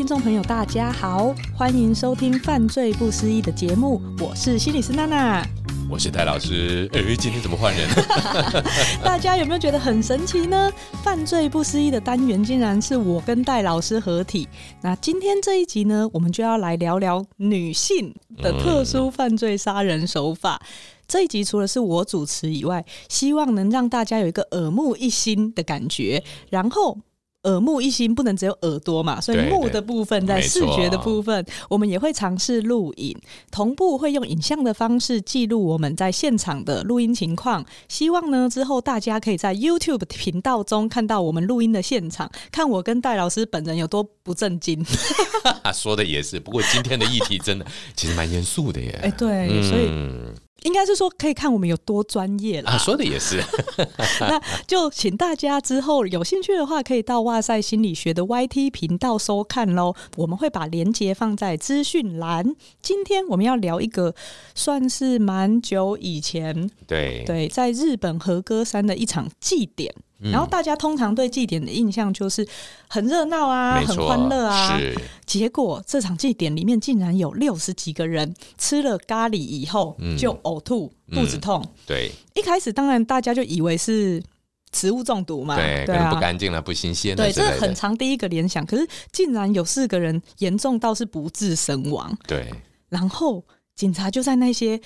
听众朋友，大家好，欢迎收听《犯罪不思议》的节目，我是心理师娜娜，我是戴老师。哎，今天怎么换人？大家有没有觉得很神奇呢？《犯罪不思议》的单元竟然是我跟戴老师合体。那今天这一集呢，我们就要来聊聊女性的特殊犯罪杀人手法。嗯、这一集除了是我主持以外，希望能让大家有一个耳目一新的感觉，然后。耳目一新，不能只有耳朵嘛，所以目的部分在视觉的部分，我们也会尝试录影，同步会用影像的方式记录我们在现场的录音情况。希望呢，之后大家可以在 YouTube 频道中看到我们录音的现场，看我跟戴老师本人有多不正经。说的也是，不过今天的议题真的其实蛮严肃的耶。哎，对，嗯、所以。应该是说，可以看我们有多专业了。啊，说的也是。那就请大家之后有兴趣的话，可以到哇塞心理学的 YT 频道收看喽。我们会把链接放在资讯栏。今天我们要聊一个算是蛮久以前，对对，在日本和歌山的一场祭典。然后大家通常对祭典的印象就是很热闹啊，很欢乐啊。是。结果这场祭典里面竟然有六十几个人吃了咖喱以后就呕吐、肚子痛。对。一开始当然大家就以为是食物中毒嘛，对，可能不干净了，不新鲜。对，这是很长第一个联想。可是竟然有四个人严重到是不治身亡。对。然后警察就在那些。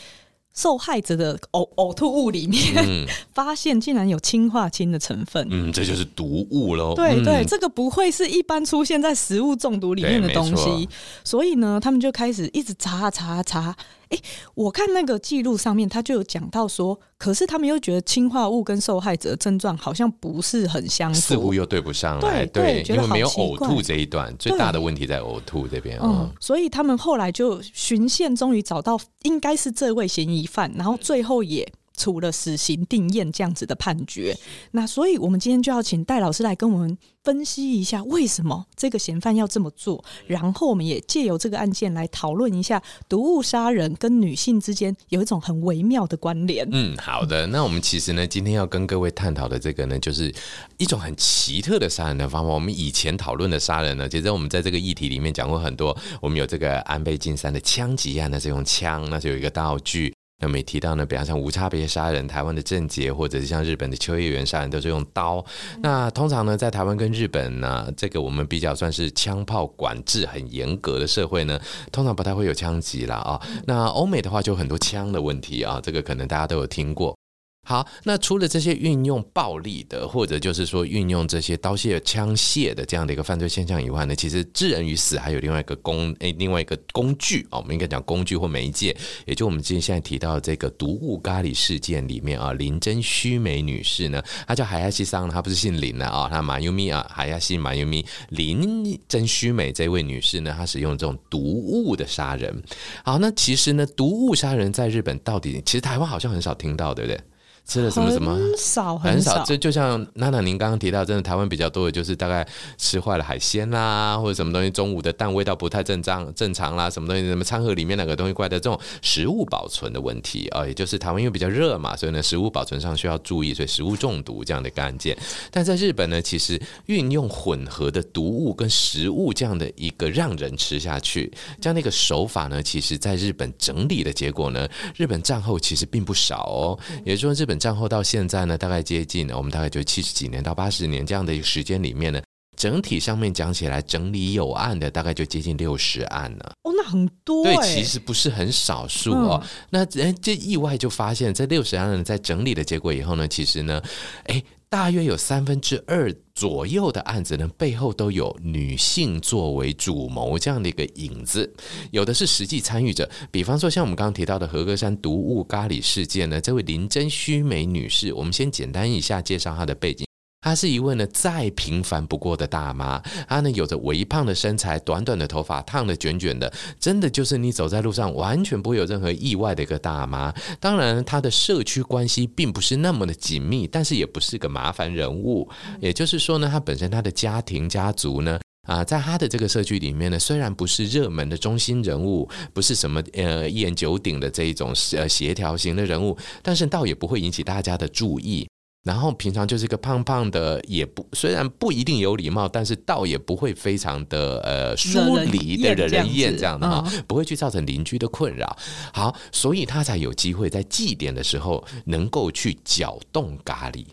受害者的呕呕吐物里面，嗯、发现竟然有氰化氢的成分。嗯，这就是毒物喽。对对，嗯、这个不会是一般出现在食物中毒里面的东西。所以呢，他们就开始一直查查查。哎，我看那个记录上面，他就有讲到说，可是他们又觉得氰化物跟受害者的症状好像不是很相似，似乎又对不上来。对，对，因为没有呕吐这一段，最大的问题在呕吐这边。嗯，所以他们后来就循线，终于找到应该是这位嫌疑犯，然后最后也。处了死刑定验这样子的判决，那所以我们今天就要请戴老师来跟我们分析一下为什么这个嫌犯要这么做，然后我们也借由这个案件来讨论一下毒物杀人跟女性之间有一种很微妙的关联。嗯，好的，那我们其实呢，今天要跟各位探讨的这个呢，就是一种很奇特的杀人的方法。我们以前讨论的杀人呢，其实我们在这个议题里面讲过很多。我们有这个安倍晋三的枪击案，那是用枪，那是有一个道具。那么也提到呢，比方像无差别杀人、台湾的郑捷，或者是像日本的秋叶原杀人，都是用刀。那通常呢，在台湾跟日本呢，这个我们比较算是枪炮管制很严格的社会呢，通常不太会有枪击了啊。那欧美的话，就很多枪的问题啊，这个可能大家都有听过。好，那除了这些运用暴力的，或者就是说运用这些刀械、枪械的这样的一个犯罪现象以外呢，其实致人于死还有另外一个工诶，另外一个工具啊，我们应该讲工具或媒介，也就我们今天现在提到的这个毒物咖喱事件里面啊，林珍须美女士呢，她叫海亚西桑，她不是姓林的啊，她马优咪啊，海亚西马优咪林珍须美这位女士呢，她使用这种毒物的杀人。好，那其实呢，毒物杀人在日本到底，其实台湾好像很少听到，对不对？吃了什么什么很少很少，这就像娜娜您刚刚提到，真的台湾比较多的就是大概吃坏了海鲜啦，或者什么东西中午的蛋味道不太正常正常啦，什么东西什么餐盒里面哪个东西怪的这种食物保存的问题啊，也就是台湾因为比较热嘛，所以呢食物保存上需要注意，所以食物中毒这样的一个案件。但在日本呢，其实运用混合的毒物跟食物这样的一个让人吃下去这样的一个手法呢，其实在日本整理的结果呢，日本战后其实并不少哦，也就是说日本。战后到现在呢，大概接近我们大概就七十几年到八十年这样的一个时间里面呢，整体上面讲起来，整理有案的大概就接近六十案了。哦，那很多、欸。对，其实不是很少数哦。嗯、那人这意外就发现，这六十案呢，在整理的结果以后呢，其实呢，哎。大约有三分之二左右的案子呢，背后都有女性作为主谋这样的一个影子，有的是实际参与者。比方说，像我们刚刚提到的和歌山毒物咖喱事件呢，这位林真须美女士，我们先简单一下介绍她的背景。她是一位呢再平凡不过的大妈，她呢有着微胖的身材，短短的头发，烫得卷卷的，真的就是你走在路上完全不会有任何意外的一个大妈。当然，她的社区关系并不是那么的紧密，但是也不是个麻烦人物。也就是说呢，她本身她的家庭家族呢，啊，在她的这个社区里面呢，虽然不是热门的中心人物，不是什么呃一言九鼎的这一种呃协调型的人物，但是倒也不会引起大家的注意。然后平常就是一个胖胖的，也不虽然不一定有礼貌，但是倒也不会非常的呃疏离的惹人厌这样的哈，不会去造成邻居的困扰。好，所以他才有机会在祭典的时候能够去搅动咖喱。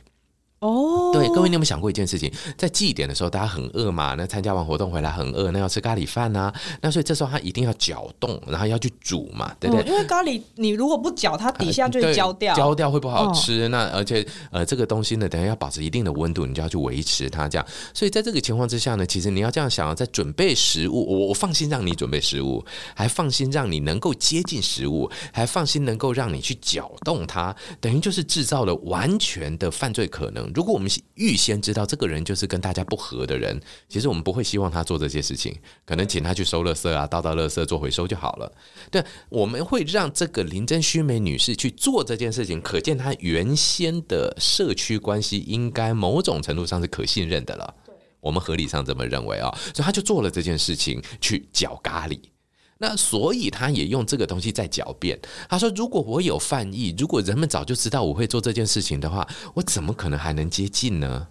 哦，对，各位，你有没有想过一件事情？在祭典的时候，大家很饿嘛，那参加完活动回来很饿，那要吃咖喱饭啊，那所以这时候他一定要搅动，然后要去煮嘛，对不对？嗯、因为咖喱你如果不搅，它底下就会焦掉，焦掉会不好吃。哦、那而且呃，这个东西呢，等下要保持一定的温度，你就要去维持它这样。所以在这个情况之下呢，其实你要这样想，在准备食物，我我放心让你准备食物，还放心让你能够接近食物，还放心能够让你去搅动它，等于就是制造了完全的犯罪可能。如果我们预预先知道这个人就是跟大家不合的人，其实我们不会希望他做这些事情，可能请他去收垃圾啊，倒倒垃圾做回收就好了。对，我们会让这个林真须美女士去做这件事情，可见她原先的社区关系应该某种程度上是可信任的了。对，我们合理上这么认为啊，所以他就做了这件事情去搅咖喱。那所以他也用这个东西在狡辩。他说：“如果我有犯意，如果人们早就知道我会做这件事情的话，我怎么可能还能接近呢？”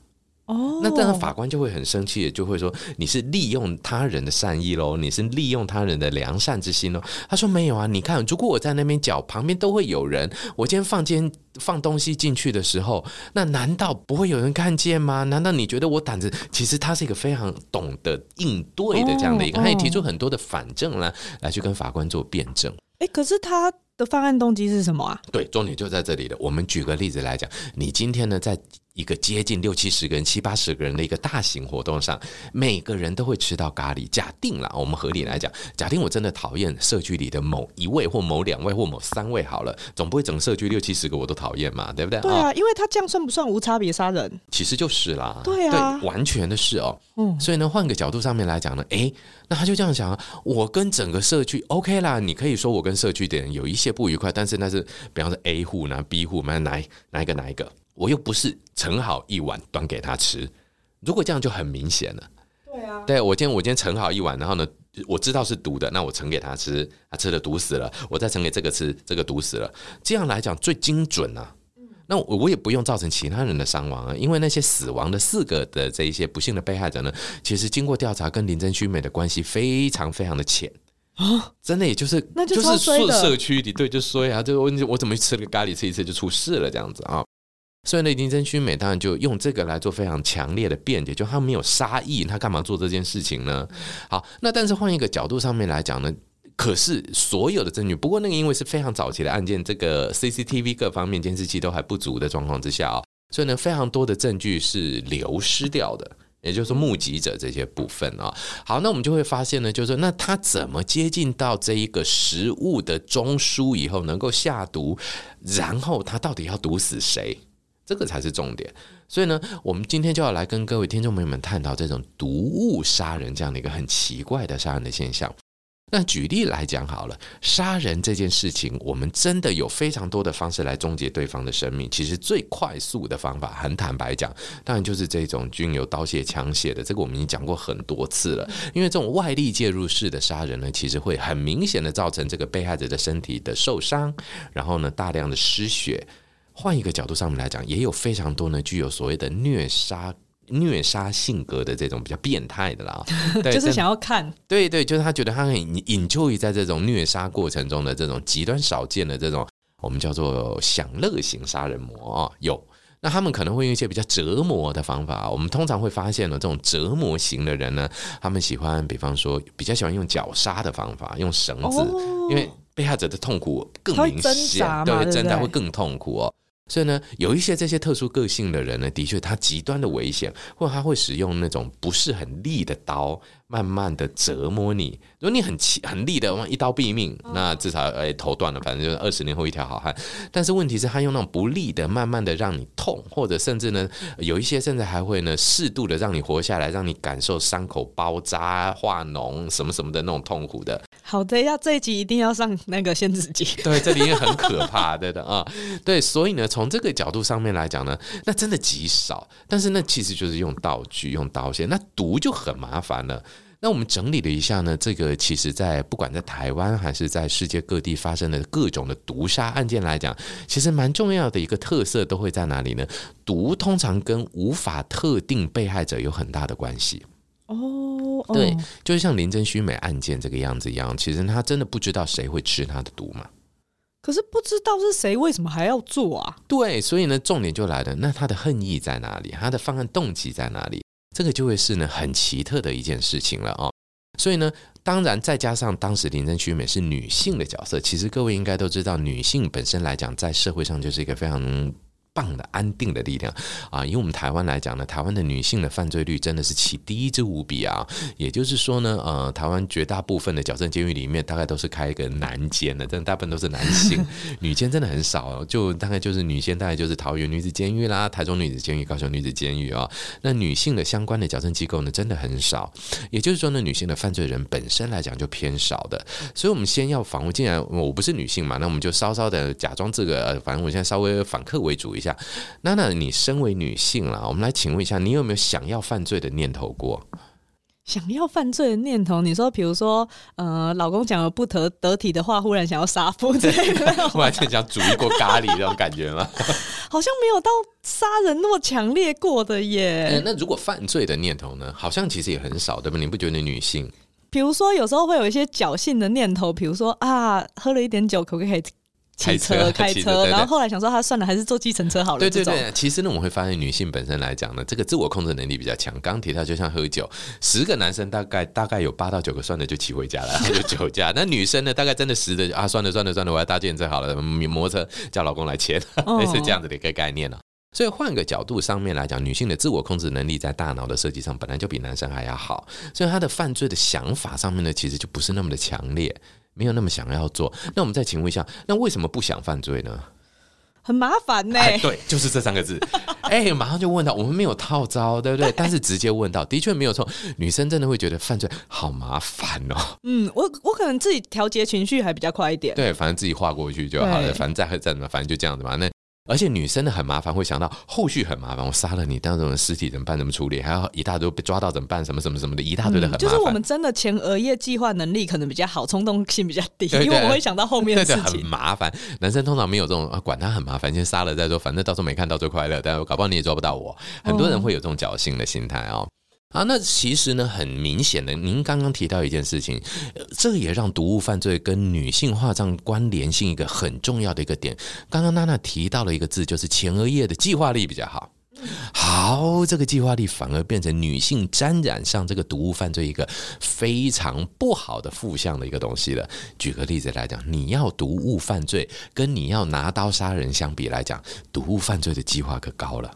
哦，那当然法官就会很生气，就会说你是利用他人的善意喽，你是利用他人的良善之心喽。他说没有啊，你看，如果我在那边搅，旁边都会有人。我今天放间放东西进去的时候，那难道不会有人看见吗？难道你觉得我胆子？其实他是一个非常懂得应对的这样的一个，他也提出很多的反证来来去跟法官做辩证。哎，可是他的犯案动机是什么啊？对，重点就在这里了。我们举个例子来讲，你今天呢在。一个接近六七十个人、七八十个人的一个大型活动上，每个人都会吃到咖喱。假定了，我们合理来讲，假定我真的讨厌社区里的某一位或某两位或某三位好了，总不会整个社区六七十个我都讨厌嘛，对不对？对啊，因为他这样算不算无差别杀人？其实就是啦，对啊，对，完全的是哦。嗯，所以呢，换个角度上面来讲呢，诶，那他就这样想啊，我跟整个社区 OK 啦，你可以说我跟社区的人有一些不愉快，但是那是比方说 A 户呢、B 户，哪哪哪一个哪一个。我又不是盛好一碗端给他吃，如果这样就很明显了。对啊，对，我今天我今天盛好一碗，然后呢，我知道是毒的，那我盛给他吃，他吃了毒死了，我再盛给这个吃，这个毒死了，这样来讲最精准啊。那我我也不用造成其他人的伤亡啊，因为那些死亡的四个的这一些不幸的被害者呢，其实经过调查跟林真须美的关系非常非常的浅。啊，真的也就是那就就是社社区里对就衰啊，就我我怎么吃了个咖喱吃一次就出事了这样子啊。所以呢，林珍须美当然就用这个来做非常强烈的辩解，就他没有杀意，他干嘛做这件事情呢？好，那但是换一个角度上面来讲呢，可是所有的证据，不过那个因为是非常早期的案件，这个 CCTV 各方面监视器都还不足的状况之下啊，所以呢，非常多的证据是流失掉的，也就是说目击者这些部分啊。好，那我们就会发现呢，就是说那他怎么接近到这一个食物的中枢以后，能够下毒，然后他到底要毒死谁？这个才是重点，所以呢，我们今天就要来跟各位听众朋友们探讨这种毒物杀人这样的一个很奇怪的杀人的现象。那举例来讲好了，杀人这件事情，我们真的有非常多的方式来终结对方的生命。其实最快速的方法，很坦白讲，当然就是这种均有刀械、枪械的。这个我们已经讲过很多次了。因为这种外力介入式的杀人呢，其实会很明显的造成这个被害者的身体的受伤，然后呢，大量的失血。换一个角度上面来讲，也有非常多呢，具有所谓的虐杀、虐杀性格的这种比较变态的啦，对就是想要看，对对，就是他觉得他很 enjoy 在这种虐杀过程中的这种极端少见的这种我们叫做享乐型杀人魔啊，有。那他们可能会用一些比较折磨的方法，我们通常会发现呢，这种折磨型的人呢，他们喜欢，比方说比较喜欢用绞杀的方法，用绳子，哦、因为被害者的痛苦更明显，对，挣扎会更痛苦哦。所以呢，有一些这些特殊个性的人呢，的确他极端的危险，或者他会使用那种不是很利的刀。慢慢的折磨你，如果你很气很利的，一刀毙命，那至少哎头断了，反正就是二十年后一条好汉。但是问题是，他用那种不利的，慢慢的让你痛，或者甚至呢，有一些甚至还会呢，适度的让你活下来，让你感受伤口包扎、化脓什么什么的那种痛苦的。好的呀，这一集一定要上那个限制级。对，这里也很可怕，对的啊，对，所以呢，从这个角度上面来讲呢，那真的极少，但是那其实就是用道具、用刀械，那毒就很麻烦了。那我们整理了一下呢，这个其实在不管在台湾还是在世界各地发生的各种的毒杀案件来讲，其实蛮重要的一个特色都会在哪里呢？毒通常跟无法特定被害者有很大的关系。哦，对，就是像林真须美案件这个样子一样，其实他真的不知道谁会吃他的毒嘛。可是不知道是谁，为什么还要做啊？对，所以呢，重点就来了，那他的恨意在哪里？他的犯案动机在哪里？这个就会是呢很奇特的一件事情了啊，所以呢，当然再加上当时林正区美是女性的角色，其实各位应该都知道，女性本身来讲，在社会上就是一个非常。棒的安定的力量啊！以我们台湾来讲呢，台湾的女性的犯罪率真的是奇低之无比啊。也就是说呢，呃，台湾绝大部分的矫正监狱里面，大概都是开一个男监的，但大部分都是男性，女监真的很少。就大概就是女监，大概就是桃园女子监狱啦、台中女子监狱、高雄女子监狱啊。那女性的相关的矫正机构呢，真的很少。也就是说呢，女性的犯罪人本身来讲就偏少的。所以我们先要访问，既然我不是女性嘛，那我们就稍稍的假装这个，呃，反正我现在稍微反客为主一下。娜娜，你身为女性啦，我们来请问一下，你有没有想要犯罪的念头过？想要犯罪的念头？你说，比如说，呃，老公讲了不得得体的话，忽然想要杀夫之类的，忽然间想煮一锅咖喱这种感觉吗？好像没有到杀人那么强烈过的耶。欸，那如果犯罪的念头呢？好像其实也很少，对吧？你不觉得女性？比如说，有时候会有一些侥幸的念头，比如说啊，喝了一点酒，可不可以？开车，开车，然后后来想说，他算了，还是坐计程车好了。对对对，其实呢，我们会发现女性本身来讲呢，这个自我控制能力比较强。刚刚提到，就像喝酒，十个男生大概大概有八到九个算了就骑回家了，就酒驾。那女生呢，大概真的十的啊，算了算了算了，我要搭计程车好了，摩托车叫老公来牵，类似这样子的一个概念了。所以换个角度上面来讲，女性的自我控制能力在大脑的设计上本来就比男生还要好，所以她的犯罪的想法上面呢，其实就不是那么的强烈。没有那么想要做，那我们再请问一下，那为什么不想犯罪呢？很麻烦呢、欸。对，就是这三个字。哎、欸，马上就问到，我们没有套招，对不对？但是直接问到，的确没有错。女生真的会觉得犯罪好麻烦哦。嗯，我我可能自己调节情绪还比较快一点。对，反正自己划过去就好了，反正再再怎么，反正就这样子嘛。那。而且女生的很麻烦，会想到后续很麻烦。我杀了你，当这种尸体怎么办？怎么处理？还要一大堆被抓到怎么办？什么什么什么的，一大堆的很麻烦。就是我们真的前额叶计划能力 可能比较好，冲动性比较低，因为我们会想到后面的事情。很麻烦。男生通常没有这种啊，管他很麻烦，先杀了再说，反正到时候没看到最快乐。但是搞不好你也抓不到我。很多人会有这种侥幸的心态哦。啊，那其实呢，很明显的，您刚刚提到一件事情，这也让毒物犯罪跟女性化账关联性一个很重要的一个点。刚刚娜娜提到了一个字，就是前额叶的计划力比较好。好，这个计划力反而变成女性沾染上这个毒物犯罪一个非常不好的负向的一个东西了。举个例子来讲，你要毒物犯罪跟你要拿刀杀人相比来讲，毒物犯罪的计划可高了。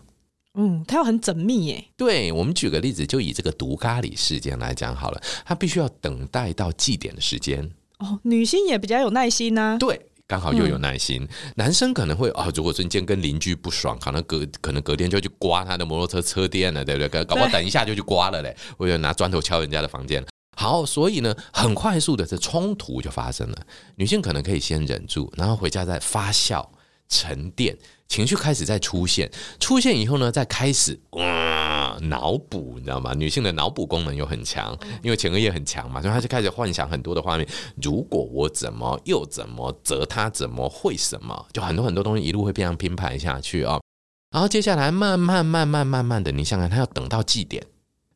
嗯，它要很缜密耶。对，我们举个例子，就以这个毒咖喱事件来讲好了，它必须要等待到祭典的时间。哦，女性也比较有耐心呐、啊。对，刚好又有耐心。嗯、男生可能会啊、哦，如果说你今天跟邻居不爽，可能隔可能隔天就去刮他的摩托车车垫了，对不对？搞不好等一下就去刮了嘞，或者拿砖头敲人家的房间。好，所以呢，很快速的这冲突就发生了。女性可能可以先忍住，然后回家再发酵。沉淀情绪开始在出现，出现以后呢，再开始哇脑补，你知道吗？女性的脑补功能又很强，因为前额叶很强嘛，所以她就开始幻想很多的画面。如果我怎么又怎么则他怎么会什么，就很多很多东西一路会这样拼排下去啊、哦。然后接下来慢慢慢慢慢慢的，你想想，她要等到祭典，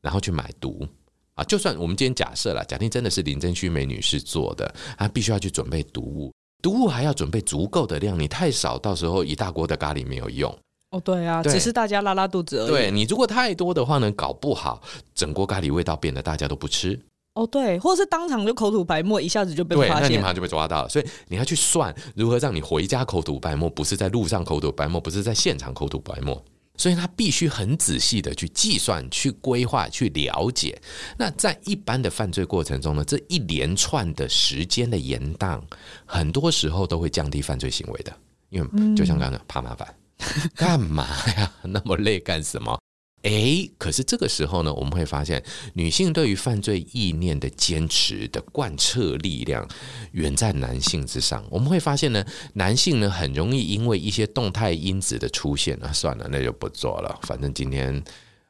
然后去买毒啊。就算我们今天假设了，假定真的是林真须美女士做的，她必须要去准备毒物。毒物还要准备足够的量，你太少，到时候一大锅的咖喱没有用。哦，对啊，对只是大家拉拉肚子而已。对，你如果太多的话呢，搞不好整锅咖喱味道变得大家都不吃。哦，对，或者是当场就口吐白沫，一下子就被发现。对，那你马上就被抓到了。所以你要去算如何让你回家口吐白沫，不是在路上口吐白沫，不是在现场口吐白沫。所以他必须很仔细的去计算、去规划、去了解。那在一般的犯罪过程中呢，这一连串的时间的延宕，很多时候都会降低犯罪行为的。因为就像刚刚怕麻烦，干嘛呀？那么累干什么？诶，可是这个时候呢，我们会发现，女性对于犯罪意念的坚持的贯彻力量，远在男性之上。我们会发现呢，男性呢很容易因为一些动态因子的出现，啊，算了，那就不做了，反正今天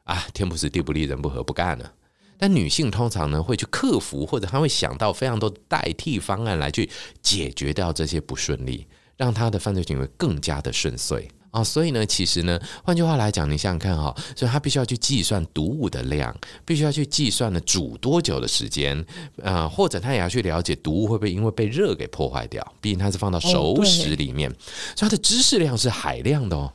啊，天不时地不利，人不和，不干了。但女性通常呢会去克服，或者她会想到非常多代替方案来去解决掉这些不顺利，让她的犯罪行为更加的顺遂。啊、哦，所以呢，其实呢，换句话来讲，你想想看哈，所以他必须要去计算毒物的量，必须要去计算呢煮多久的时间，啊、呃，或者他也要去了解毒物会不会因为被热给破坏掉，毕竟它是放到熟食里面，哦、所以它的知识量是海量的哦。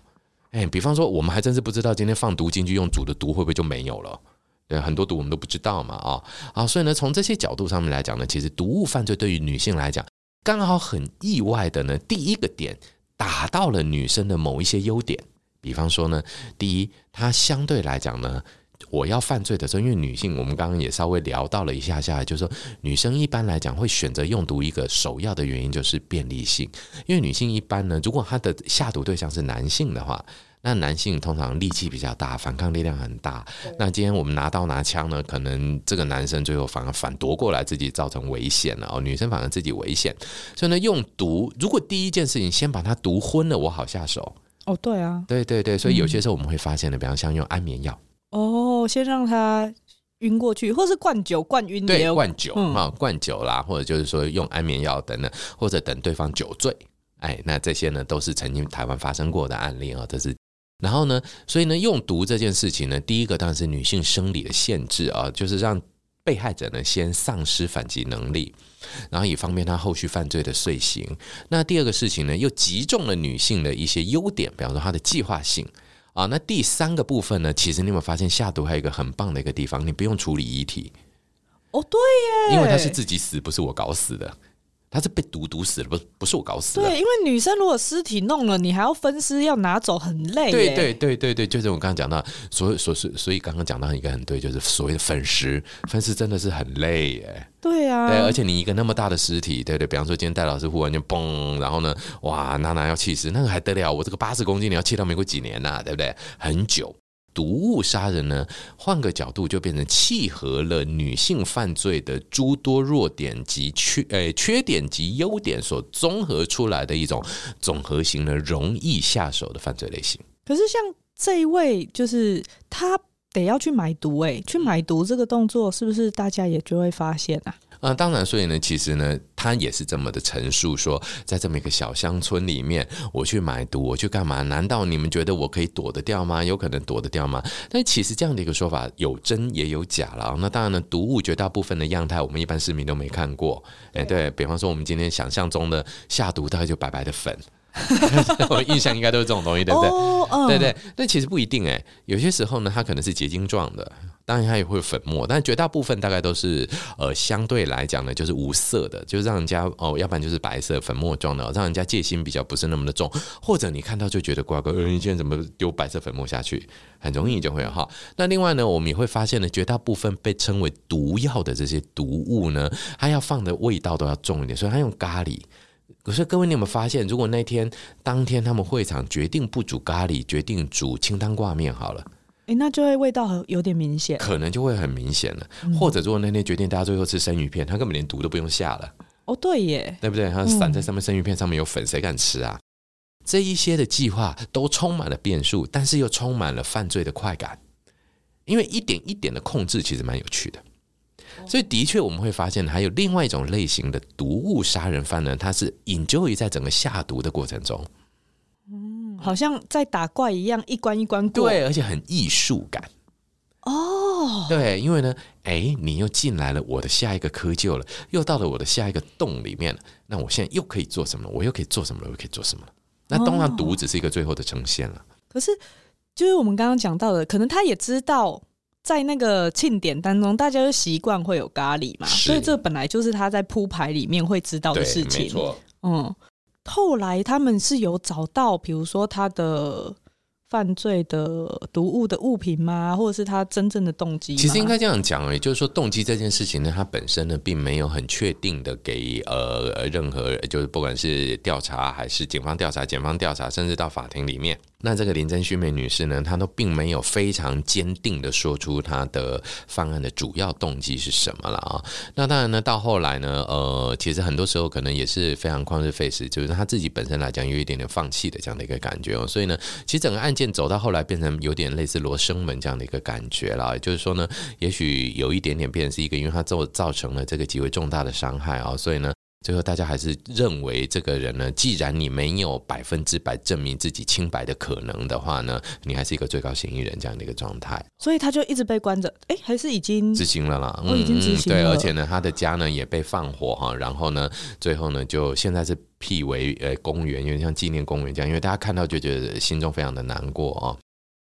哎，比方说，我们还真是不知道今天放毒进去用煮的毒会不会就没有了？对，很多毒我们都不知道嘛，啊、哦，啊，所以呢，从这些角度上面来讲呢，其实毒物犯罪对于女性来讲，刚好很意外的呢，第一个点。打到了女生的某一些优点，比方说呢，第一，她相对来讲呢，我要犯罪的时候，因为女性，我们刚刚也稍微聊到了一下下，就是说女生一般来讲会选择用毒一个首要的原因就是便利性，因为女性一般呢，如果她的下毒对象是男性的话。那男性通常力气比较大，反抗力量很大。那今天我们拿刀拿枪呢，可能这个男生最后反而反夺过来，自己造成危险了哦。女生反而自己危险，所以呢，用毒，如果第一件事情先把他毒昏了，我好下手。哦，对啊，对对对，所以有些时候我们会发现呢，比方像用安眠药。哦，先让他晕过去，或是灌酒灌晕。对，灌酒啊，灌酒啦，或者就是说用安眠药等等，或者等对方酒醉。哎，那这些呢，都是曾经台湾发生过的案例啊，这是。然后呢，所以呢，用毒这件事情呢，第一个当然是女性生理的限制啊，就是让被害者呢先丧失反击能力，然后以方便他后续犯罪的遂行。那第二个事情呢，又集中了女性的一些优点，比方说她的计划性啊。那第三个部分呢，其实你有没有发现下毒还有一个很棒的一个地方，你不用处理遗体。哦，对耶，因为他是自己死，不是我搞死的。他是被毒毒死了，不不是我搞死的。对，因为女生如果尸体弄了，你还要分尸，要拿走，很累。对对对对对，就是我刚刚讲到，所以所以所以刚刚讲到一个很对，就是所谓的分尸，分尸真的是很累耶。对啊，对，而且你一个那么大的尸体，对对，比方说今天戴老师忽然间嘣，然后呢，哇，娜娜要气死，那个还得了？我这个八十公斤，你要气到美国几年呐、啊，对不对？很久。毒物杀人呢，换个角度就变成契合了女性犯罪的诸多弱点及缺诶缺点及优点所综合出来的一种综合型的容易下手的犯罪类型。可是像这一位，就是他得要去买毒，诶，去买毒这个动作，是不是大家也就会发现啊？啊，当然，所以呢，其实呢，他也是这么的陈述说，在这么一个小乡村里面，我去买毒，我去干嘛？难道你们觉得我可以躲得掉吗？有可能躲得掉吗？但其实这样的一个说法有真也有假了。那当然呢，毒物绝大部分的样态，我们一般市民都没看过。哎，对，比方说，我们今天想象中的下毒，大概就白白的粉。我印象应该都是这种东西，对不对？Oh, uh. 对对，但其实不一定哎。有些时候呢，它可能是结晶状的，当然它也会粉末，但绝大部分大概都是呃相对来讲呢，就是无色的，就是让人家哦，要不然就是白色粉末状的，让人家戒心比较不是那么的重，或者你看到就觉得怪怪，呃，你今天怎么丢白色粉末下去？很容易就会哈。那另外呢，我们也会发现呢，绝大部分被称为毒药的这些毒物呢，它要放的味道都要重一点，所以它用咖喱。可是各位，你有没有发现，如果那天当天他们会场决定不煮咖喱，决定煮清汤挂面好了，哎、欸，那就会味道有点明显，可能就会很明显了。嗯、或者如果那天决定大家最后吃生鱼片，他根本连毒都不用下了。哦，对耶，对不对？他散在上面，生鱼片上面有粉，谁敢吃啊？嗯、这一些的计划都充满了变数，但是又充满了犯罪的快感，因为一点一点的控制其实蛮有趣的。所以，的确我们会发现，还有另外一种类型的毒物杀人犯呢，他是 enjoy 在整个下毒的过程中，嗯，好像在打怪一样，一关一关过，对，而且很艺术感。哦，对，因为呢，哎，你又进来了我的下一个窠臼了，又到了我的下一个洞里面了，那我现在又可以做什么？我又可以做什么了？我又可以做什么了？那当然，毒只是一个最后的呈现了。可是，就是我们刚刚讲到的，可能他也知道。在那个庆典当中，大家都习惯会有咖喱嘛，所以这本来就是他在铺排里面会知道的事情。没错，嗯，后来他们是有找到，比如说他的犯罪的毒物的物品吗？或者是他真正的动机？其实应该这样讲，也就是说，动机这件事情呢，它本身呢，并没有很确定的给呃任何，就是不管是调查还是警方调查、检方调查，甚至到法庭里面。那这个林真须美女士呢，她都并没有非常坚定的说出她的犯案的主要动机是什么了啊。那当然呢，到后来呢，呃，其实很多时候可能也是非常旷日费时，就是她自己本身来讲有一点点放弃的这样的一个感觉哦。所以呢，其实整个案件走到后来变成有点类似罗生门这样的一个感觉了，就是说呢，也许有一点点变成是一个，因为她造造成了这个极为重大的伤害啊，所以呢。最后，大家还是认为这个人呢，既然你没有百分之百证明自己清白的可能的话呢，你还是一个最高嫌疑人这样的一个状态。所以他就一直被关着，哎，还是已经执行了啦，我、哦、已经执行了、嗯。对，而且呢，他的家呢也被放火哈，然后呢，最后呢就现在是辟为呃公园，有点像纪念公园这样，因为大家看到就觉得心中非常的难过啊。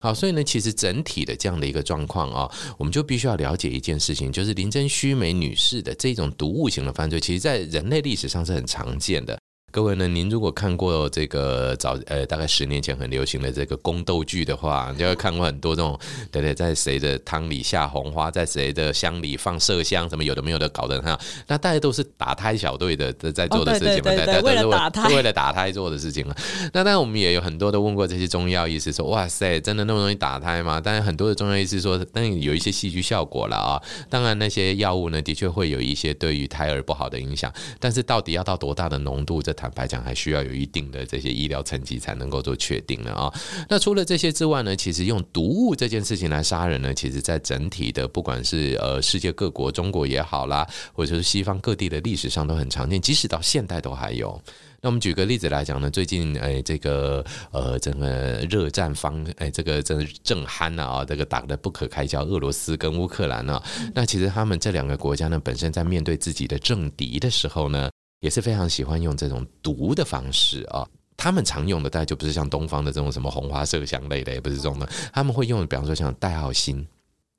好，所以呢，其实整体的这样的一个状况啊，我们就必须要了解一件事情，就是林真须美女士的这种毒物型的犯罪，其实在人类历史上是很常见的。各位呢，您如果看过这个早呃大概十年前很流行的这个宫斗剧的话，就会看过很多这种对对，在谁的汤里下红花，在谁的香里放麝香，什么有的没有的搞得很好，那大家都是打胎小队的在做的事情嘛，对对对，为了打胎，为了打胎做的事情嘛。那当然我们也有很多的问过这些中医药医师说，哇塞，真的那么容易打胎吗？当然很多的中医药医师说，当然有一些戏剧效果了啊。当然那些药物呢，的确会有一些对于胎儿不好的影响，但是到底要到多大的浓度，这坦白讲还需要有一定的这些医疗层级才能够做确定的啊。那除了这些之外呢，其实用毒物这件事情来杀人呢，其实在整体的不管是呃世界各国，中国也好啦，或者是西方各地的历史上都很常见，即使到现代都还有。那我们举个例子来讲呢，最近哎这个呃整个热战方哎这个正正酣呐啊，这个打得不可开交，俄罗斯跟乌克兰呢，那其实他们这两个国家呢，本身在面对自己的政敌的时候呢。也是非常喜欢用这种毒的方式啊，他们常用的大概就不是像东方的这种什么红花麝香类的，也不是这种的，他们会用，比方说像戴奥星，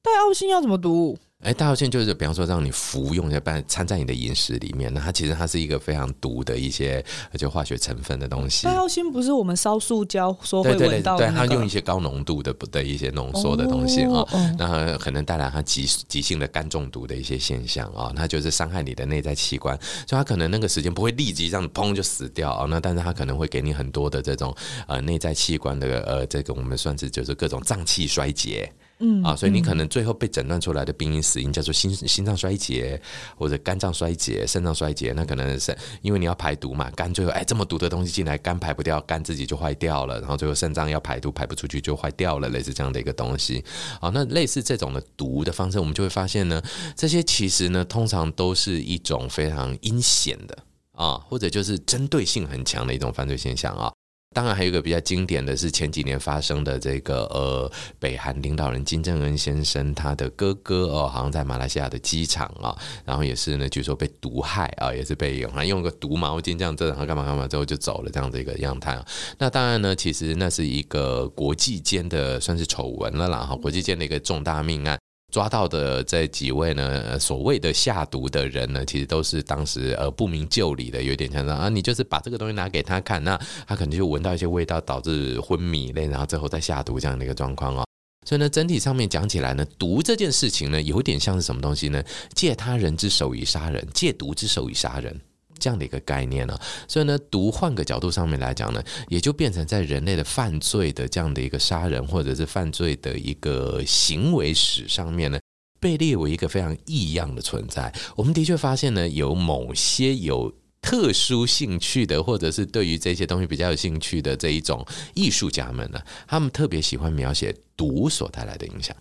戴奥星要怎么读？哎，大号线就是比方说让你服用，一下，掺在你的饮食里面。那它其实它是一个非常毒的一些就化学成分的东西。大号线不是我们烧塑胶说会闻到的、那个？对，它用一些高浓度的的一些浓缩的东西啊、哦哦，那可能带来它急急性的肝中毒的一些现象啊、哦。它就是伤害你的内在器官，所以它可能那个时间不会立即让你砰就死掉啊、哦。那但是它可能会给你很多的这种呃内在器官的呃这个我们算是就是各种脏器衰竭。嗯啊，所以你可能最后被诊断出来的病因死因叫做心心脏衰竭或者肝脏衰竭、肾脏衰竭，那可能是因为你要排毒嘛，肝最后哎这么毒的东西进来，肝排不掉，肝自己就坏掉了，然后最后肾脏要排毒排不出去就坏掉了，类似这样的一个东西。好，那类似这种的毒的方式，我们就会发现呢，这些其实呢通常都是一种非常阴险的啊，或者就是针对性很强的一种犯罪现象啊。当然，还有一个比较经典的是前几年发生的这个呃，北韩领导人金正恩先生他的哥哥哦，好像在马来西亚的机场啊，然后也是呢，据说被毒害啊，也是被用用个毒毛巾这样子，然后干嘛干嘛之后就走了这样的一个样态啊。那当然呢，其实那是一个国际间的算是丑闻了啦，哈，国际间的一个重大命案。抓到的这几位呢，所谓的下毒的人呢，其实都是当时呃不明就里的，有点像啊，你就是把这个东西拿给他看，那他可能就闻到一些味道，导致昏迷类，然后最后再下毒这样的一个状况哦。所以呢，整体上面讲起来呢，毒这件事情呢，有点像是什么东西呢？借他人之手以杀人，借毒之手以杀人。这样的一个概念呢，所以呢，毒换个角度上面来讲呢，也就变成在人类的犯罪的这样的一个杀人或者是犯罪的一个行为史上面呢，被列为一个非常异样的存在。我们的确发现呢，有某些有特殊兴趣的，或者是对于这些东西比较有兴趣的这一种艺术家们呢，他们特别喜欢描写毒所带来的影响。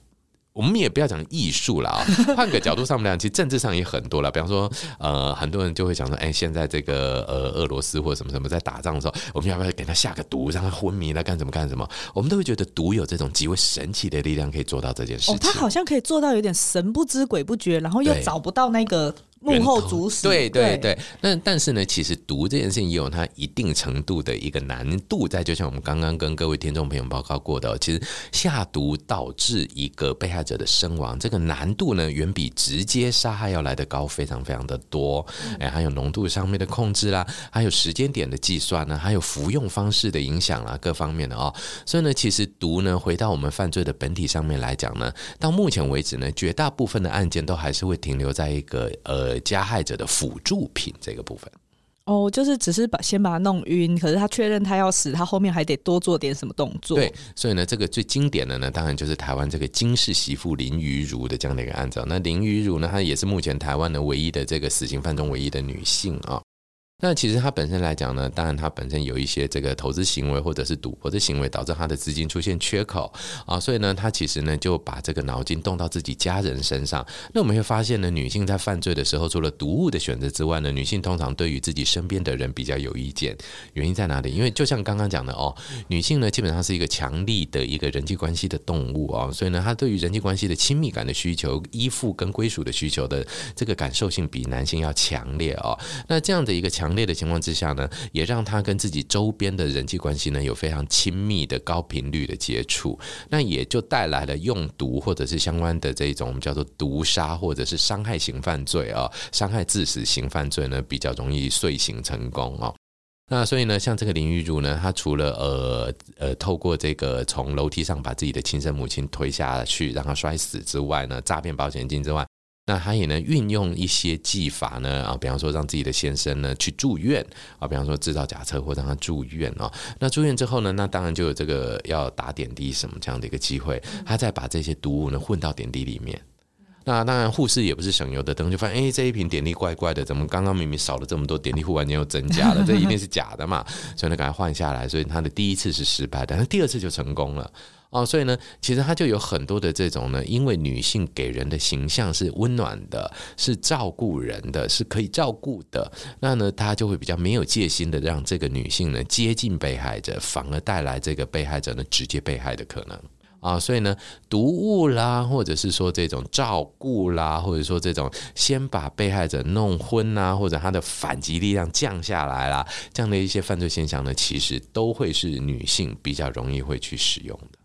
我们也不要讲艺术了啊，换个角度上面来讲，其实政治上也很多了。比方说，呃，很多人就会讲说，哎，现在这个呃，俄罗斯或者什么什么在打仗的时候，我们要不要给他下个毒，让他昏迷了干什么干什么？我们都会觉得毒有这种极为神奇的力量，可以做到这件事情。哦，他好像可以做到有点神不知鬼不觉，然后又找不到那个。幕后主使，对对对，那但是呢，其实毒这件事情也有它一定程度的一个难度在，就像我们刚刚跟各位听众朋友报告过的，其实下毒导致一个被害者的身亡，这个难度呢，远比直接杀害要来的高，非常非常的多。哎，还有浓度上面的控制啦，还有时间点的计算呢，还有服用方式的影响啦，各方面的哦。所以呢，其实毒呢，回到我们犯罪的本体上面来讲呢，到目前为止呢，绝大部分的案件都还是会停留在一个呃。加害者的辅助品这个部分哦，就是只是把先把他弄晕，可是他确认他要死，他后面还得多做点什么动作。对，所以呢，这个最经典的呢，当然就是台湾这个金氏媳妇林于如的这样的一个案子。那林于如呢，她也是目前台湾的唯一的这个死刑犯中唯一的女性啊。那其实他本身来讲呢，当然他本身有一些这个投资行为或者是赌博的行为，导致他的资金出现缺口啊，所以呢，他其实呢就把这个脑筋动到自己家人身上。那我们会发现呢，女性在犯罪的时候，除了毒物的选择之外呢，女性通常对于自己身边的人比较有意见。原因在哪里？因为就像刚刚讲的哦，女性呢基本上是一个强力的一个人际关系的动物啊，所以呢，她对于人际关系的亲密感的需求、依附跟归属的需求的这个感受性比男性要强烈哦。那这样的一个强强烈的情况之下呢，也让他跟自己周边的人际关系呢有非常亲密的高频率的接触，那也就带来了用毒或者是相关的这种我们叫做毒杀或者是伤害型犯罪啊，伤害致死型犯罪呢比较容易遂行成功哦。那所以呢，像这个林玉如呢，他除了呃呃透过这个从楼梯上把自己的亲生母亲推下去让他摔死之外呢，诈骗保险金之外。那他也能运用一些技法呢啊，比方说让自己的先生呢去住院啊，比方说制造假车祸让他住院哦。那住院之后呢，那当然就有这个要打点滴什么这样的一个机会，他再把这些毒物呢混到点滴里面。那当然护士也不是省油的灯，就发现哎这一瓶点滴怪怪的，怎么刚刚明明少了这么多点滴，忽然间又增加了，这一定是假的嘛？所以呢，赶快换下来。所以他的第一次是失败的，但是第二次就成功了。哦，所以呢，其实它就有很多的这种呢，因为女性给人的形象是温暖的，是照顾人的，是可以照顾的，那呢，他就会比较没有戒心的让这个女性呢接近被害者，反而带来这个被害者呢直接被害的可能啊。所以呢，毒物啦，或者是说这种照顾啦，或者说这种先把被害者弄昏啊，或者他的反击力量降下来啦，这样的一些犯罪现象呢，其实都会是女性比较容易会去使用的。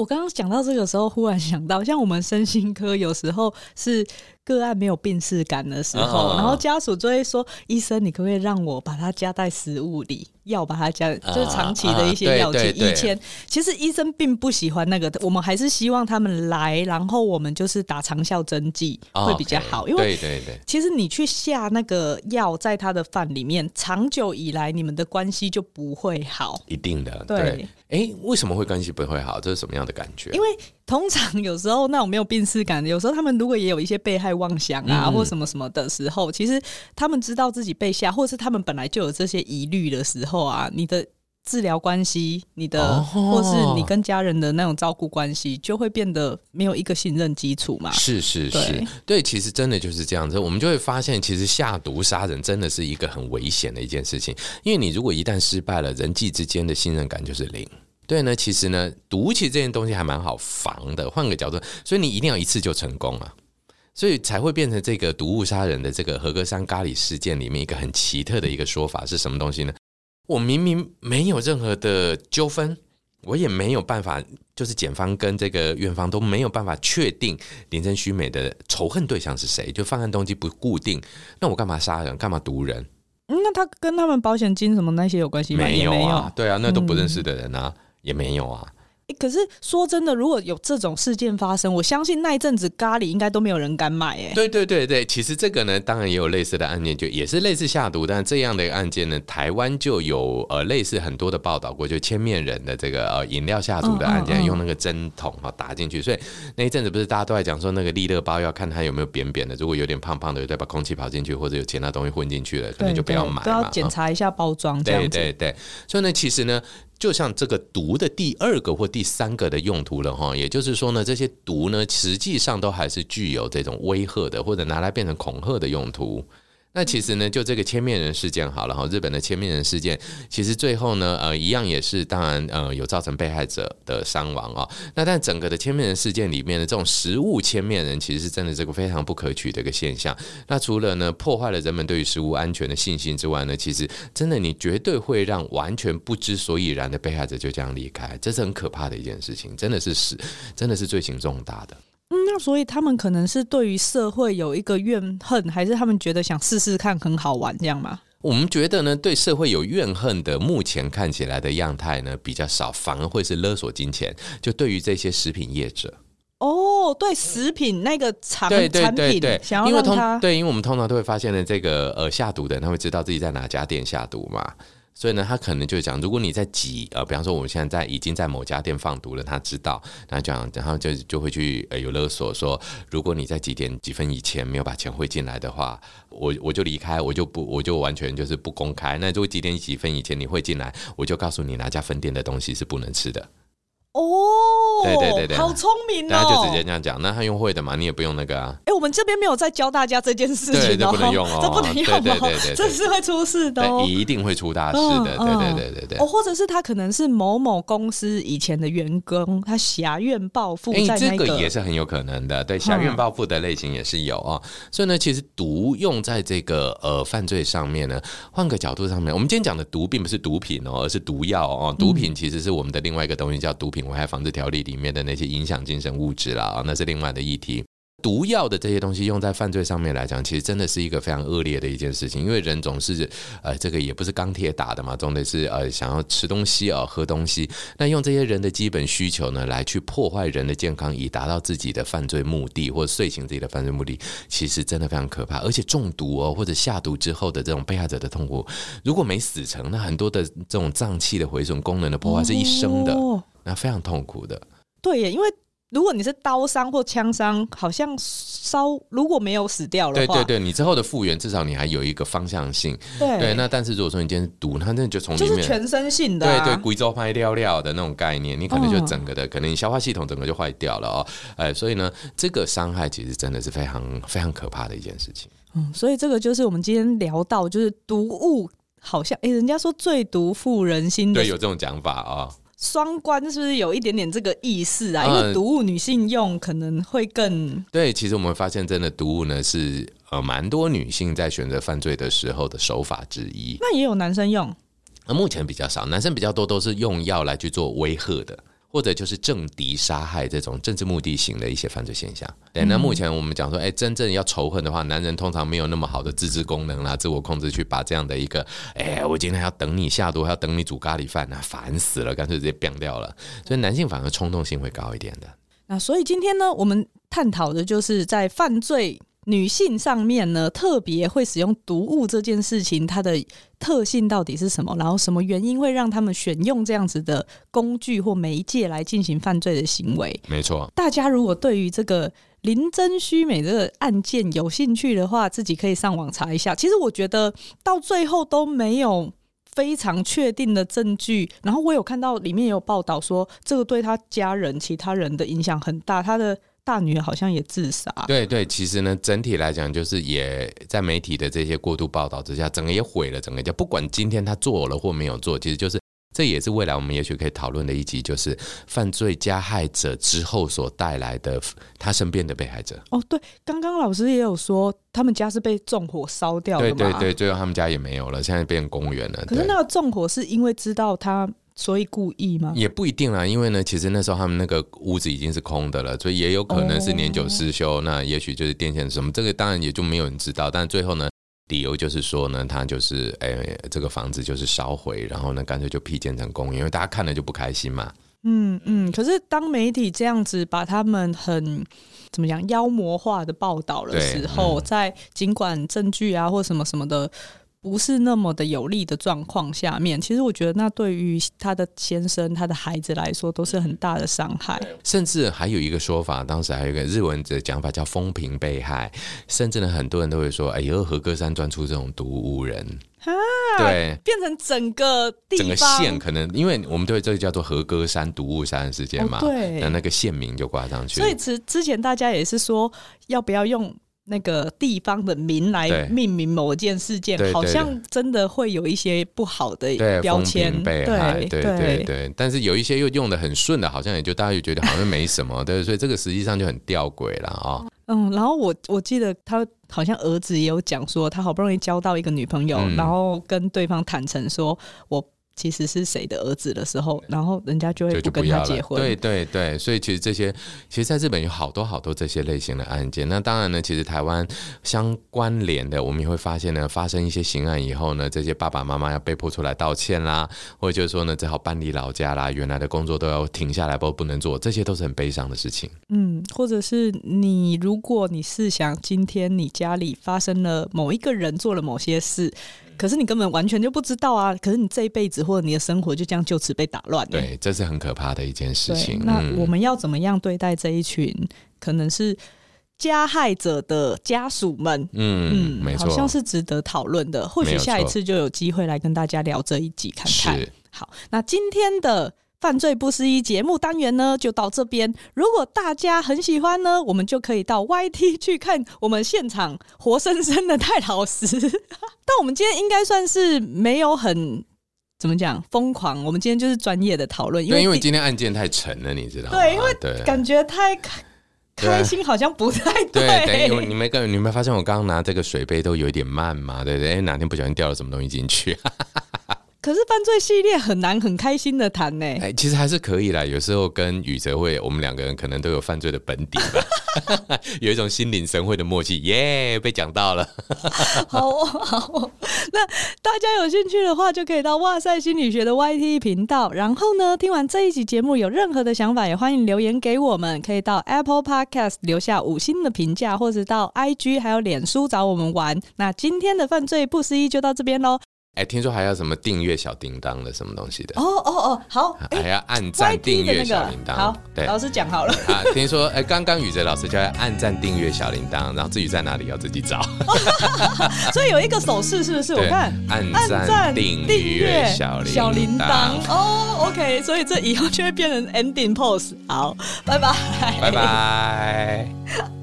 我刚刚讲到这个时候，忽然想到，像我们身心科有时候是。个案没有病识感的时候，然后家属就会说：“医生，你可不可以让我把它加在食物里，药把它加，就是长期的一些药剂。”以前其实医生并不喜欢那个，我们还是希望他们来，然后我们就是打长效针剂会比较好，因为对对，其实你去下那个药在他的饭里面，长久以来你们的关系就不会好，一定的。对，哎，为什么会关系不会好？这是什么样的感觉？因为通常有时候那种没有病识感的，有时候他们如果也有一些被害妄想啊，或什么什么的时候，其实他们知道自己被吓，或是他们本来就有这些疑虑的时候啊，你的治疗关系，你的或是你跟家人的那种照顾关系，就会变得没有一个信任基础嘛。是是是，对，其实真的就是这样子。我们就会发现，其实下毒杀人真的是一个很危险的一件事情，因为你如果一旦失败了，人际之间的信任感就是零。对呢，其实呢，毒其实这件东西还蛮好防的。换个角度，所以你一定要一次就成功啊，所以才会变成这个毒物杀人的这个和歌山咖喱事件里面一个很奇特的一个说法是什么东西呢？我明明没有任何的纠纷，我也没有办法，就是检方跟这个院方都没有办法确定林森须美的仇恨对象是谁，就犯案动机不固定，那我干嘛杀人？干嘛毒人？嗯，那他跟他们保险金什么那些有关系吗？没有啊，对啊，那都不认识的人啊。嗯也没有啊。可是说真的，如果有这种事件发生，我相信那一阵子咖喱应该都没有人敢买。哎，对对对对，其实这个呢，当然也有类似的案件，就也是类似下毒，但这样的一个案件呢，台湾就有呃类似很多的报道过，就千面人的这个呃饮料下毒的案件，用那个针筒哈打进去，所以那一阵子不是大家都在讲说那个利乐包要看它有没有扁扁的，如果有点胖胖的，再把空气跑进去，或者有其他东西混进去了，可能就不要买嘛，都要检查一下包装。对对对，所以呢，其实呢。就像这个毒的第二个或第三个的用途了哈，也就是说呢，这些毒呢，实际上都还是具有这种威吓的或者拿来变成恐吓的用途。那其实呢，就这个千面人事件好了哈，日本的千面人事件，其实最后呢，呃，一样也是当然呃有造成被害者的伤亡啊。那但整个的千面人事件里面的这种食物千面人，其实是真的这个非常不可取的一个现象。那除了呢破坏了人们对于食物安全的信心之外呢，其实真的你绝对会让完全不知所以然的被害者就这样离开，这是很可怕的一件事情，真的是是真的是罪行重大的。嗯，那所以他们可能是对于社会有一个怨恨，还是他们觉得想试试看很好玩这样吗？我们觉得呢，对社会有怨恨的，目前看起来的样态呢比较少，反而会是勒索金钱。就对于这些食品业者，哦，对食品那个产对对对对，对，想要让他对，因为我们通常都会发现呢，这个呃下毒的人他会知道自己在哪家店下毒嘛。所以呢，他可能就讲，如果你在几呃，比方说我们现在在已经在某家店放毒了，他知道，他讲，然后就就会去呃有勒索说，如果你在几点几分以前没有把钱汇进来的话，我我就离开，我就不我就完全就是不公开。那如果几点几分以前你会进来，我就告诉你哪家分店的东西是不能吃的。哦，对对对对，好聪明哦！他就直接这样讲，那他用会的嘛，你也不用那个啊。哎、欸，我们这边没有在教大家这件事情，这不能用哦，这不能用哦，对对对对，这是会出事的哦，一定会出大事的，对对对对对。哦，或者是他可能是某某公司以前的员工，他挟怨报复，哎、欸，这个也是很有可能的，对，挟怨报复的类型也是有啊。所以呢，其实毒用在这个呃犯罪上面呢，换个角度上面，我们今天讲的毒并不是毒品哦，而是毒药哦。毒品其实是我们的另外一个东西，叫《毒品危害防治条例》。里面的那些影响精神物质啦，那是另外的议题。毒药的这些东西用在犯罪上面来讲，其实真的是一个非常恶劣的一件事情。因为人总是呃，这个也不是钢铁打的嘛，总得是呃想要吃东西啊、喝东西。那用这些人的基本需求呢，来去破坏人的健康，以达到自己的犯罪目的，或遂行自己的犯罪目的，其实真的非常可怕。而且中毒哦，或者下毒之后的这种被害者的痛苦，如果没死成，那很多的这种脏器的毁损、功能的破坏是一生的。那非常痛苦的，对耶，因为如果你是刀伤或枪伤，好像烧如果没有死掉的话，对对对，你之后的复原至少你还有一个方向性，对，对。那但是如果说你今天毒，它真的就从里面就是全身性的、啊，对对，贵州拍掉料的那种概念，你可能就整个的，嗯、可能你消化系统整个就坏掉了哦，哎，所以呢，这个伤害其实真的是非常非常可怕的一件事情。嗯，所以这个就是我们今天聊到，就是毒物好像，哎，人家说最毒妇人心的，对，有这种讲法啊、哦。双关是不是有一点点这个意思啊？因为毒物女性用可能会更、嗯、对。其实我们发现，真的毒物呢是呃蛮多女性在选择犯罪的时候的手法之一。那也有男生用？那目前比较少，男生比较多都是用药来去做威吓的。或者就是政敌杀害这种政治目的型的一些犯罪现象。对，那目前我们讲说，哎，真正要仇恨的话，男人通常没有那么好的自制功能啦、自我控制，去把这样的一个，哎，我今天要等你下毒，还要等你煮咖喱饭，那烦死了，干脆直接变掉了。所以男性反而冲动性会高一点的。那所以今天呢，我们探讨的就是在犯罪。女性上面呢，特别会使用毒物这件事情，它的特性到底是什么？然后什么原因会让他们选用这样子的工具或媒介来进行犯罪的行为？没错。大家如果对于这个林真虚美这个案件有兴趣的话，自己可以上网查一下。其实我觉得到最后都没有非常确定的证据。然后我有看到里面也有报道说，这个对他家人、其他人的影响很大。他的。大女儿好像也自杀。对对，其实呢，整体来讲，就是也在媒体的这些过度报道之下，整个也毁了整个家。不管今天他做了或没有做，其实就是这也是未来我们也许可以讨论的一集，就是犯罪加害者之后所带来的他身边的被害者。哦，对，刚刚老师也有说，他们家是被纵火烧掉的。对对对，最后他们家也没有了，现在变成公园了。可是那个纵火是因为知道他。所以故意吗？也不一定啦，因为呢，其实那时候他们那个屋子已经是空的了，所以也有可能是年久失修。Oh. 那也许就是电线什么，这个当然也就没有人知道。但最后呢，理由就是说呢，他就是哎、欸，这个房子就是烧毁，然后呢，干脆就辟建成公园，因为大家看了就不开心嘛。嗯嗯。可是当媒体这样子把他们很怎么讲妖魔化的报道的时候，嗯、在尽管证据啊或什么什么的。不是那么的有利的状况下面，其实我觉得那对于他的先生、他的孩子来说都是很大的伤害。甚至还有一个说法，当时还有一个日文的讲法叫“风平被害”，甚至呢，很多人都会说：“哎呦，和歌山钻出这种毒物人啊！”对，变成整个地整个县可能，因为我们对这个叫做和歌山毒物杀人事件嘛，哦、对，那那个县名就挂上去。所以之之前大家也是说，要不要用？那个地方的名来命名某件事件，好像真的会有一些不好的标签。对对对对对，但是有一些又用的很顺的，好像也就大家就觉得好像没什么，对，所以这个实际上就很吊诡了啊。嗯，然后我我记得他好像儿子也有讲说，他好不容易交到一个女朋友，然后跟对方坦诚说，我。其实是谁的儿子的时候，然后人家就会不跟他结婚。对对对，所以其实这些，其实在日本有好多好多这些类型的案件。那当然呢，其实台湾相关联的，我们也会发现呢，发生一些刑案以后呢，这些爸爸妈妈要被迫出来道歉啦，或者就是说呢，只好搬离老家啦，原来的工作都要停下来，不不能做，这些都是很悲伤的事情。嗯，或者是你，如果你是想今天你家里发生了某一个人做了某些事。可是你根本完全就不知道啊！可是你这一辈子或者你的生活就这样就此被打乱了。对，这是很可怕的一件事情。那我们要怎么样对待这一群可能是加害者的家属们？嗯嗯，没错，好像是值得讨论的。或许下一次就有机会来跟大家聊这一集看看。好，那今天的。犯罪不思议节目单元呢，就到这边。如果大家很喜欢呢，我们就可以到 YT 去看我们现场活生生的戴老师。但我们今天应该算是没有很怎么讲疯狂，我们今天就是专业的讨论。因为因为今天案件太沉了，你知道吗？对，因为感觉太开开心，好像不太对。对，对，因为你没跟你没发现我刚刚拿这个水杯都有一点慢嘛？对不对？哪天不小心掉了什么东西进去？可是犯罪系列很难很开心的谈呢。哎，其实还是可以啦。有时候跟宇哲会，我们两个人可能都有犯罪的本底吧，有一种心领神会的默契。耶、yeah，被讲到了。好哦，好哦。那大家有兴趣的话，就可以到哇塞心理学的 YT 频道。然后呢，听完这一集节目，有任何的想法，也欢迎留言给我们。可以到 Apple Podcast 留下五星的评价，或者到 IG 还有脸书找我们玩。那今天的犯罪不思议就到这边喽。哎，听说还要什么订阅小叮当的什么东西的？哦哦哦，好，还要按赞订阅小铃铛。好，对，老师讲好了。啊，听说哎，刚刚宇哲老师就要按赞订阅小铃铛，然后至于在哪里要自己找。所以有一个手势是不是？我看按赞订阅小小铃铛。哦，OK，所以这以后就会变成 ending pose。好，拜拜，拜拜。